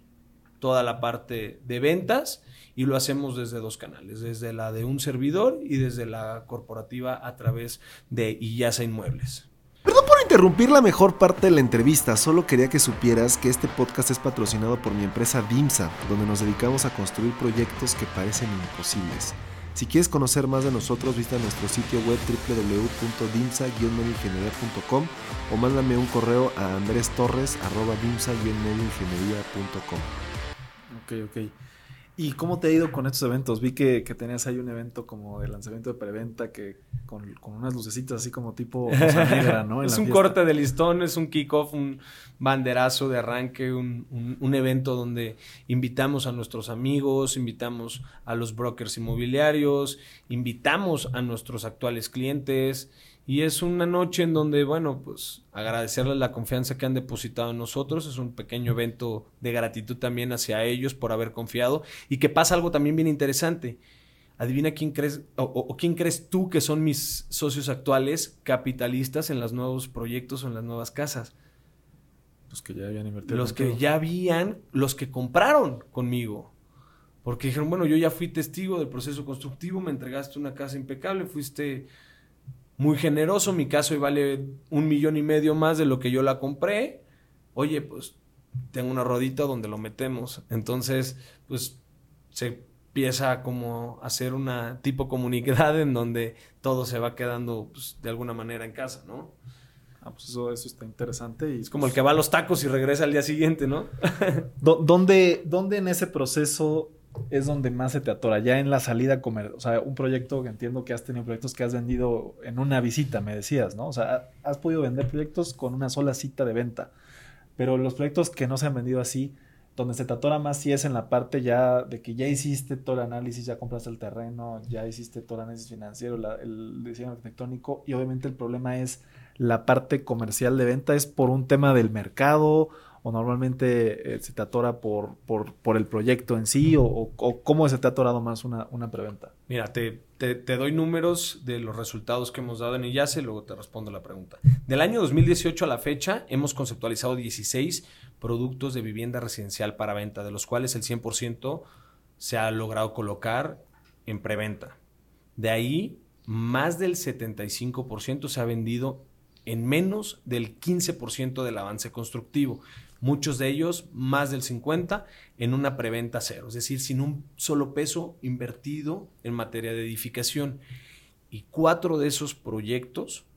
toda la parte de ventas y lo hacemos desde dos canales, desde la de un servidor y desde la corporativa a través de Iyasa Inmuebles. Perdón por interrumpir la mejor parte de la entrevista, solo quería que supieras que este podcast es patrocinado por mi empresa DIMSA, donde nos dedicamos a construir proyectos que parecen imposibles. Si quieres conocer más de nosotros, visita nuestro sitio web wwwdimsa medioingenieríacom o mándame un correo a andrestorres.dimsa-medioingeniería.com. Ok, ok. ¿Y cómo te ha ido con estos eventos? Vi que, tenías ahí un evento como de lanzamiento de preventa que con, unas lucecitas así como tipo negra, ¿no? es un corte de listón, es un kickoff, un banderazo de arranque, un, un, evento donde invitamos a nuestros amigos, invitamos a los brokers inmobiliarios, invitamos a nuestros actuales clientes y es una noche en donde, bueno, pues agradecerles la confianza que han depositado en nosotros. Es un pequeño evento de gratitud también hacia ellos por haber confiado. Y que pasa algo también bien interesante. Adivina quién crees, o, quién crees tú que son mis socios actuales capitalistas en los nuevos proyectos o en las nuevas casas. Los que ya habían invertido. Los que ya habían, los que compraron conmigo. Porque dijeron, bueno, yo ya fui testigo del proceso constructivo, me entregaste una casa impecable, fuiste muy generoso, mi caso y vale un millón y medio más de lo que yo la compré. Oye, pues tengo una rodita donde lo metemos. Entonces, pues se empieza como a hacer una tipo comunidad en donde todo se va quedando pues, de alguna manera en casa, ¿no? Ah, pues eso, eso está interesante. Y, es como el que va a los tacos y regresa al día siguiente, ¿no? ¿Dónde, ¿Dónde en ese proceso es donde más se te atora? Ya en la salida comer, o sea, un proyecto que entiendo que has tenido proyectos que has vendido en una visita, me decías, ¿no? O sea, has podido vender proyectos con una sola cita de venta, pero los proyectos que no se han vendido así, donde se te atora más si es en la parte ya de que ya hiciste todo el análisis, ya compraste el terreno, ya hiciste todo el análisis financiero, el diseño arquitectónico y obviamente el problema es la parte comercial de venta, es por un tema del mercado o normalmente eh, se te atora por, por, el proyecto en sí o, cómo se te ha atorado más una, una preventa? Mira, te, te, doy números de los resultados que hemos dado en IACE, luego te respondo la pregunta. Del año 2018 a la fecha hemos conceptualizado 16 productos de vivienda residencial para venta, de los cuales el 100% se ha logrado colocar en preventa. De ahí, más del 75% se ha vendido en menos del 15% del avance constructivo. Muchos de ellos, más del 50%, en una preventa cero, es decir, sin un solo peso invertido en materia de edificación. Y cuatro de esos proyectos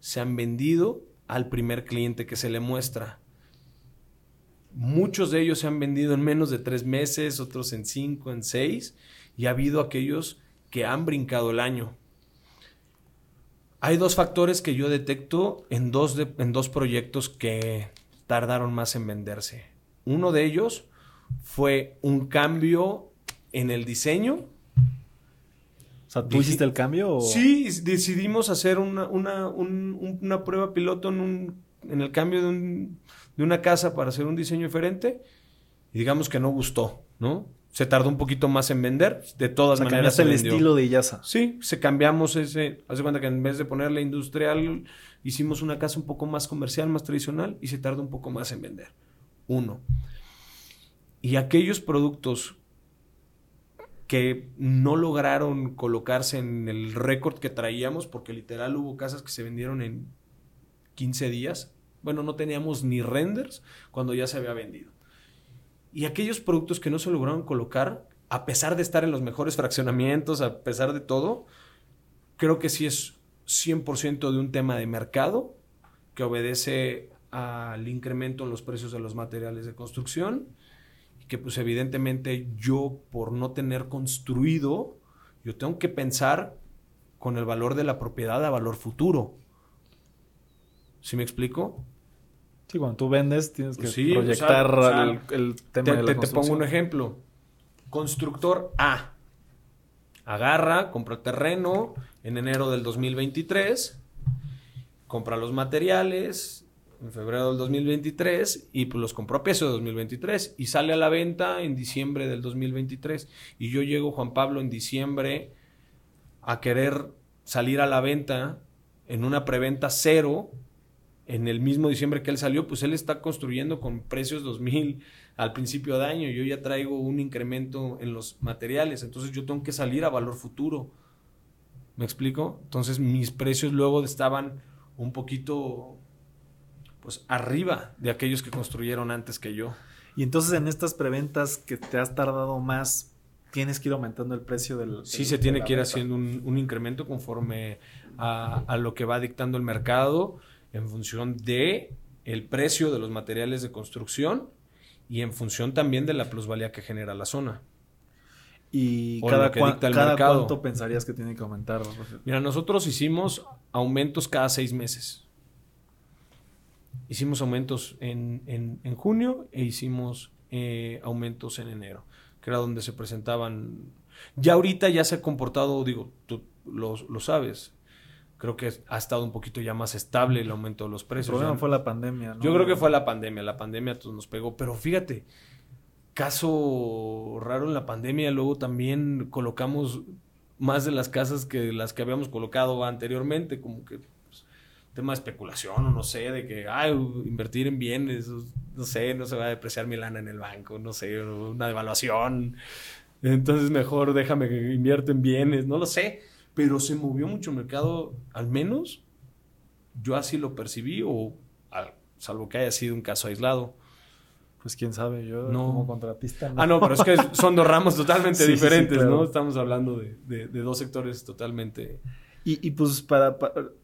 se han vendido al primer cliente que se le muestra. Muchos de ellos se han vendido en menos de tres meses, otros en cinco, en seis, y ha habido aquellos que han brincado el año. Hay dos factores que yo detecto en dos, en dos proyectos que tardaron más en venderse. Uno de ellos fue un cambio en el diseño. O sea, ¿tú hiciste el cambio? Sí, decidimos hacer una, prueba piloto en, en el cambio de, de una casa para hacer un diseño diferente y digamos que no gustó, ¿no? Se tardó un poquito más en vender, de todas o sea, maneras. el estilo de Iyaza. Sí, se cambiamos ese. Hace cuenta que en vez de ponerle industrial, hicimos una casa un poco más comercial, más tradicional y se tardó un poco más en vender. Uno. Y aquellos productos que no lograron colocarse en el récord que traíamos, porque literal hubo casas que se vendieron en 15 días, bueno, no teníamos ni renders cuando ya se había vendido. Y aquellos productos que no se lograron colocar, a pesar de estar en los mejores fraccionamientos, a pesar de todo, creo que sí es 100% de un tema de mercado que obedece al incremento en los precios de los materiales de construcción y que pues evidentemente yo por no tener construido, yo tengo que pensar con el valor de la propiedad a valor futuro. ¿Sí me explico? Sí, cuando tú vendes tienes que proyectar el, tema te, de Te pongo un ejemplo. Constructor A. Agarra, compra terreno en enero del 2023, compra los materiales en febrero del 2023 y pues los compró a peso de 2023 y sale a la venta en diciembre del 2023 y yo llego Juan Pablo en diciembre a querer salir a la venta en una preventa cero en el mismo diciembre que él salió, pues él está construyendo con precios 2000 al principio de año. Yo ya traigo un incremento en los materiales, entonces yo tengo que salir a valor futuro. ¿Me explico? Entonces mis precios luego estaban un poquito pues arriba de aquellos que construyeron antes que yo. Y entonces en estas preventas que te has tardado más, tienes que ir aumentando el precio del... Sí, se tiene que ir haciendo un, incremento conforme a, a, lo que va dictando el mercado en función de el precio de los materiales de construcción y en función también de la plusvalía que genera la zona. ¿Y cada, cada cuánto pensarías que tiene que aumentar? Mira, nosotros hicimos aumentos cada seis meses. Hicimos aumentos en, junio e hicimos eh, aumentos en enero, que era donde se presentaban. Ya ahorita ya se ha comportado, digo, tú lo, lo sabes, creo que ha estado un poquito ya más estable el aumento de los precios. El problema fue la pandemia, ¿no? Yo creo que fue la pandemia, la pandemia nos pegó, pero fíjate, caso raro en la pandemia, luego también colocamos más de las casas que las que habíamos colocado anteriormente, como que pues, tema de especulación o no sé, de que, ay, invertir en bienes, no sé, no se va a depreciar mi lana en el banco, no sé, una devaluación, entonces mejor déjame que invierto en bienes, no lo sé pero se movió mucho el mercado, al menos yo así lo percibí, o salvo que haya sido un caso aislado. Pues quién sabe, yo como contratista. Ah, no, pero es que son dos ramos totalmente diferentes, ¿no? Estamos hablando de, dos sectores totalmente. Y, pues para,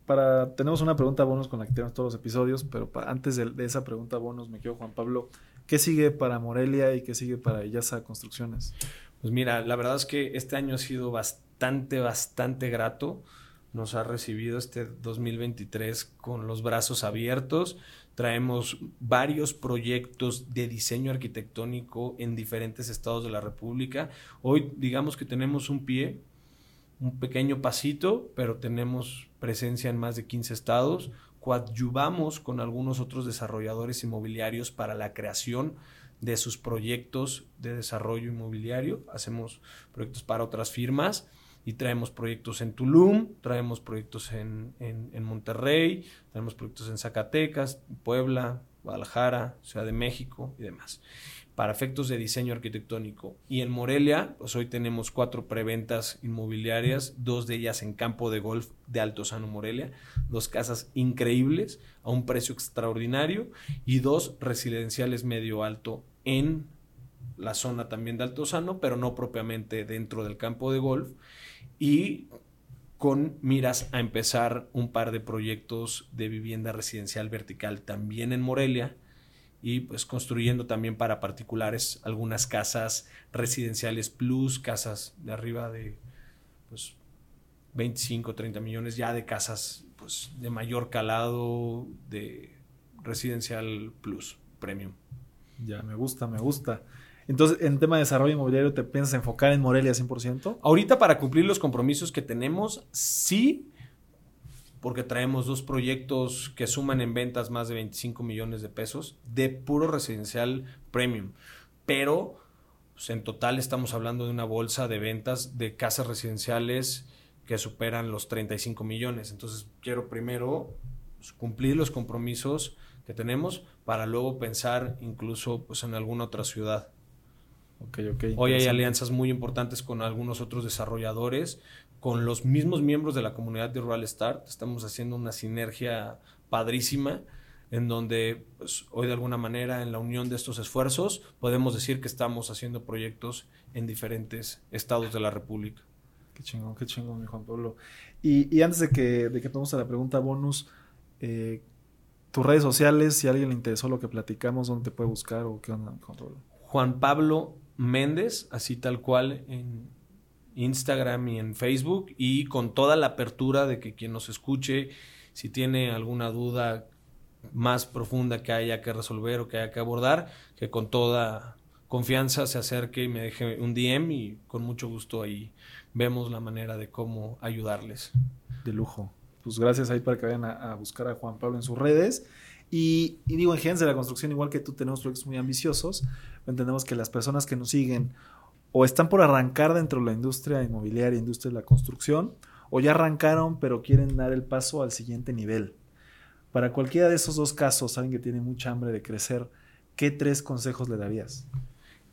para, Tenemos una pregunta bonus con la que tenemos todos los episodios, pero antes de, esa pregunta bonus me quedo, Juan Pablo. ¿Qué sigue para Morelia y qué sigue para Illaza Construcciones? Pues mira, la verdad es que este año ha sido bastante, bastante grato. Nos ha recibido este 2023 con los brazos abiertos. Traemos varios proyectos de diseño arquitectónico en diferentes estados de la República. Hoy digamos que tenemos un pie, un pequeño pasito, pero tenemos presencia en más de 15 estados. Coadyuvamos con algunos otros desarrolladores inmobiliarios para la creación de sus proyectos de desarrollo inmobiliario. Hacemos proyectos para otras firmas y traemos proyectos en Tulum, traemos proyectos en, en, Monterrey, traemos proyectos en Zacatecas, Puebla, Guadalajara, Ciudad de México y demás para efectos de diseño arquitectónico. Y en Morelia, pues hoy tenemos cuatro preventas inmobiliarias, dos de ellas en campo de golf de Alto Sano Morelia, dos casas increíbles a un precio extraordinario y dos residenciales medio alto en la zona también de Alto Sano, pero no propiamente dentro del campo de golf. Y con miras a empezar un par de proyectos de vivienda residencial vertical también en Morelia y pues construyendo también para particulares algunas casas residenciales plus, casas de arriba de pues 25, 30 millones ya de casas pues de mayor calado de residencial plus, premium. Ya, me gusta, me gusta. Entonces, en tema de desarrollo inmobiliario, ¿te piensas enfocar en Morelia 100%? Ahorita para cumplir los compromisos que tenemos, sí, porque traemos dos proyectos que suman en ventas más de 25 millones de pesos de puro residencial premium. Pero pues, en total estamos hablando de una bolsa de ventas de casas residenciales que superan los 35 millones. Entonces quiero primero pues, cumplir los compromisos que tenemos para luego pensar incluso pues, en alguna otra ciudad. Okay, okay, Hoy hay alianzas muy importantes con algunos otros desarrolladores con los mismos miembros de la comunidad de Rural Start. Estamos haciendo una sinergia padrísima en donde pues, hoy de alguna manera en la unión de estos esfuerzos podemos decir que estamos haciendo proyectos en diferentes estados de la República. Qué chingón, qué chingón, mi Juan Pablo. Y, antes de que, de que a la pregunta bonus, eh, tus redes sociales, si a alguien le interesó lo que platicamos, ¿dónde te puede buscar o qué onda, Juan Pablo? Juan Pablo Méndez, así tal cual en, Instagram y en Facebook y con toda la apertura de que quien nos escuche, si tiene alguna duda más profunda que haya que resolver o que haya que abordar, que con toda confianza se acerque y me deje un DM y con mucho gusto ahí vemos la manera de cómo ayudarles. De lujo. Pues gracias ahí para que vayan a, buscar a Juan Pablo en sus redes. Y, digo, en Gens de la Construcción, igual que tú, tenemos proyectos muy ambiciosos. Entendemos que las personas que nos siguen o están por arrancar dentro de la industria inmobiliaria, industria de la construcción, o ya arrancaron pero quieren dar el paso al siguiente nivel. Para cualquiera de esos dos casos, alguien que tiene mucha hambre de crecer, ¿qué tres consejos le darías?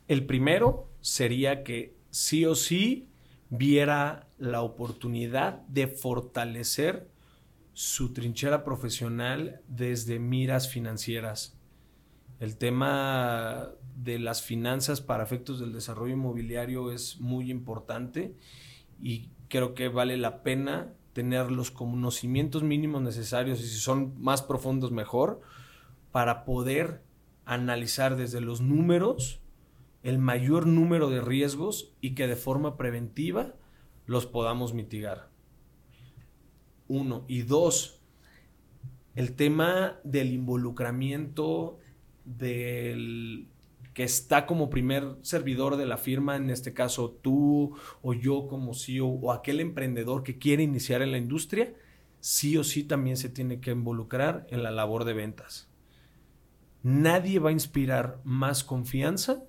El primero sería que sí o sí viera la oportunidad de fortalecer su trinchera profesional desde miras financieras. El tema de las finanzas para efectos del desarrollo inmobiliario es muy importante y creo que vale la pena tener los conocimientos mínimos necesarios y si son más profundos mejor para poder analizar desde los números el mayor número de riesgos y que de forma preventiva los podamos mitigar. Uno. Y dos, el tema del involucramiento del que está como primer servidor de la firma, en este caso tú o yo como CEO o aquel emprendedor que quiere iniciar en la industria, sí o sí también se tiene que involucrar en la labor de ventas. Nadie va a inspirar más confianza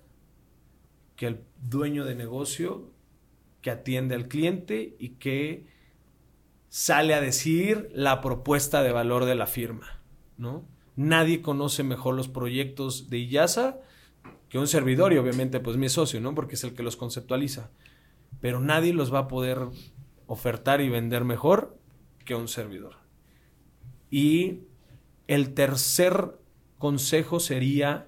que el dueño de negocio que atiende al cliente y que sale a decir la propuesta de valor de la firma, ¿no? Nadie conoce mejor los proyectos de IASA que un servidor y obviamente pues mi socio, ¿no? Porque es el que los conceptualiza. Pero nadie los va a poder ofertar y vender mejor que un servidor. Y el tercer consejo sería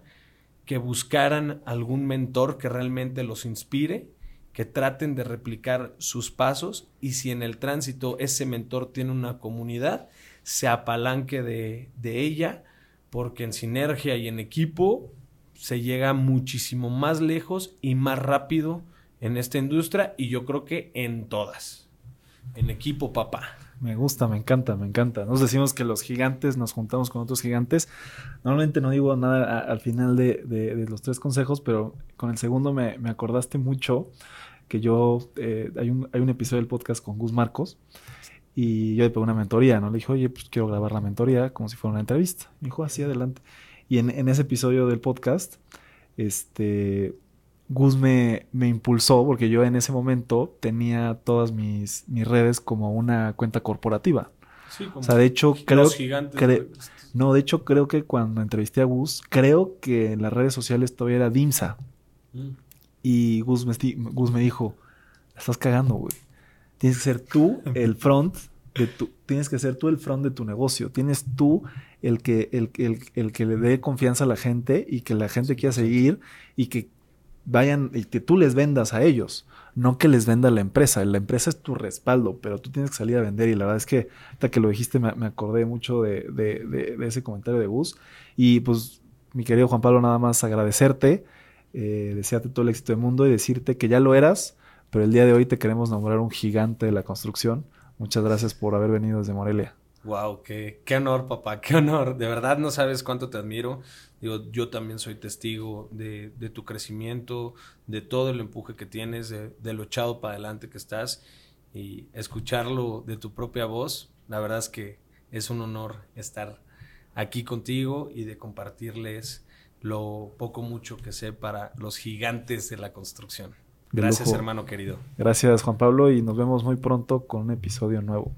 que buscaran algún mentor que realmente los inspire, que traten de replicar sus pasos y si en el tránsito ese mentor tiene una comunidad, se apalanque de, de ella, porque en sinergia y en equipo se llega muchísimo más lejos y más rápido en esta industria y yo creo que en todas. En equipo, papá. Me gusta, me encanta, me encanta. Nos decimos que los gigantes nos juntamos con otros gigantes. Normalmente no digo nada al final de, los tres consejos, pero con el segundo me, acordaste mucho que yo, eh, hay, un, hay un episodio del podcast con Gus Marcos y yo le pegué una mentoría, ¿no? Le dije, oye, pues quiero grabar la mentoría como si fuera una entrevista. Me dijo, así adelante. Y en, en ese episodio del podcast, este, Gus me, me, impulsó porque yo en ese momento tenía todas mis, mis redes como una cuenta corporativa. Sí, como o sea, de hecho, creo, no, de hecho creo que cuando entrevisté a Gus, creo que en las redes sociales todavía era Dimsa. Mm. Y Gus me, Gus me dijo, estás cagando, güey. Tienes que ser tú el front de tu, tienes que ser tú el front de tu negocio. Tienes tú el que, el, el, el que le dé confianza a la gente y que la gente quiera seguir y que vayan y que tú les vendas a ellos, no que les venda la empresa. La empresa es tu respaldo, pero tú tienes que salir a vender. Y la verdad es que, hasta que lo dijiste, me, acordé mucho de, de, ese comentario de Gus. Y pues, mi querido Juan Pablo, nada más agradecerte, eh, desearte todo el éxito del mundo y decirte que ya lo eras, pero el día de hoy te queremos nombrar un gigante de la construcción. Muchas gracias por haber venido desde Morelia. Wow, qué, qué honor, papá, qué honor. De verdad no sabes cuánto te admiro. Yo también soy testigo de, tu crecimiento, de todo el empuje que tienes, de, lo echado para adelante que estás y escucharlo de tu propia voz, la verdad es que es un honor estar aquí contigo y de compartirles lo poco mucho que sé para los gigantes de la construcción. Gracias, hermano querido. Gracias, Juan Pablo, y nos vemos muy pronto con un episodio nuevo.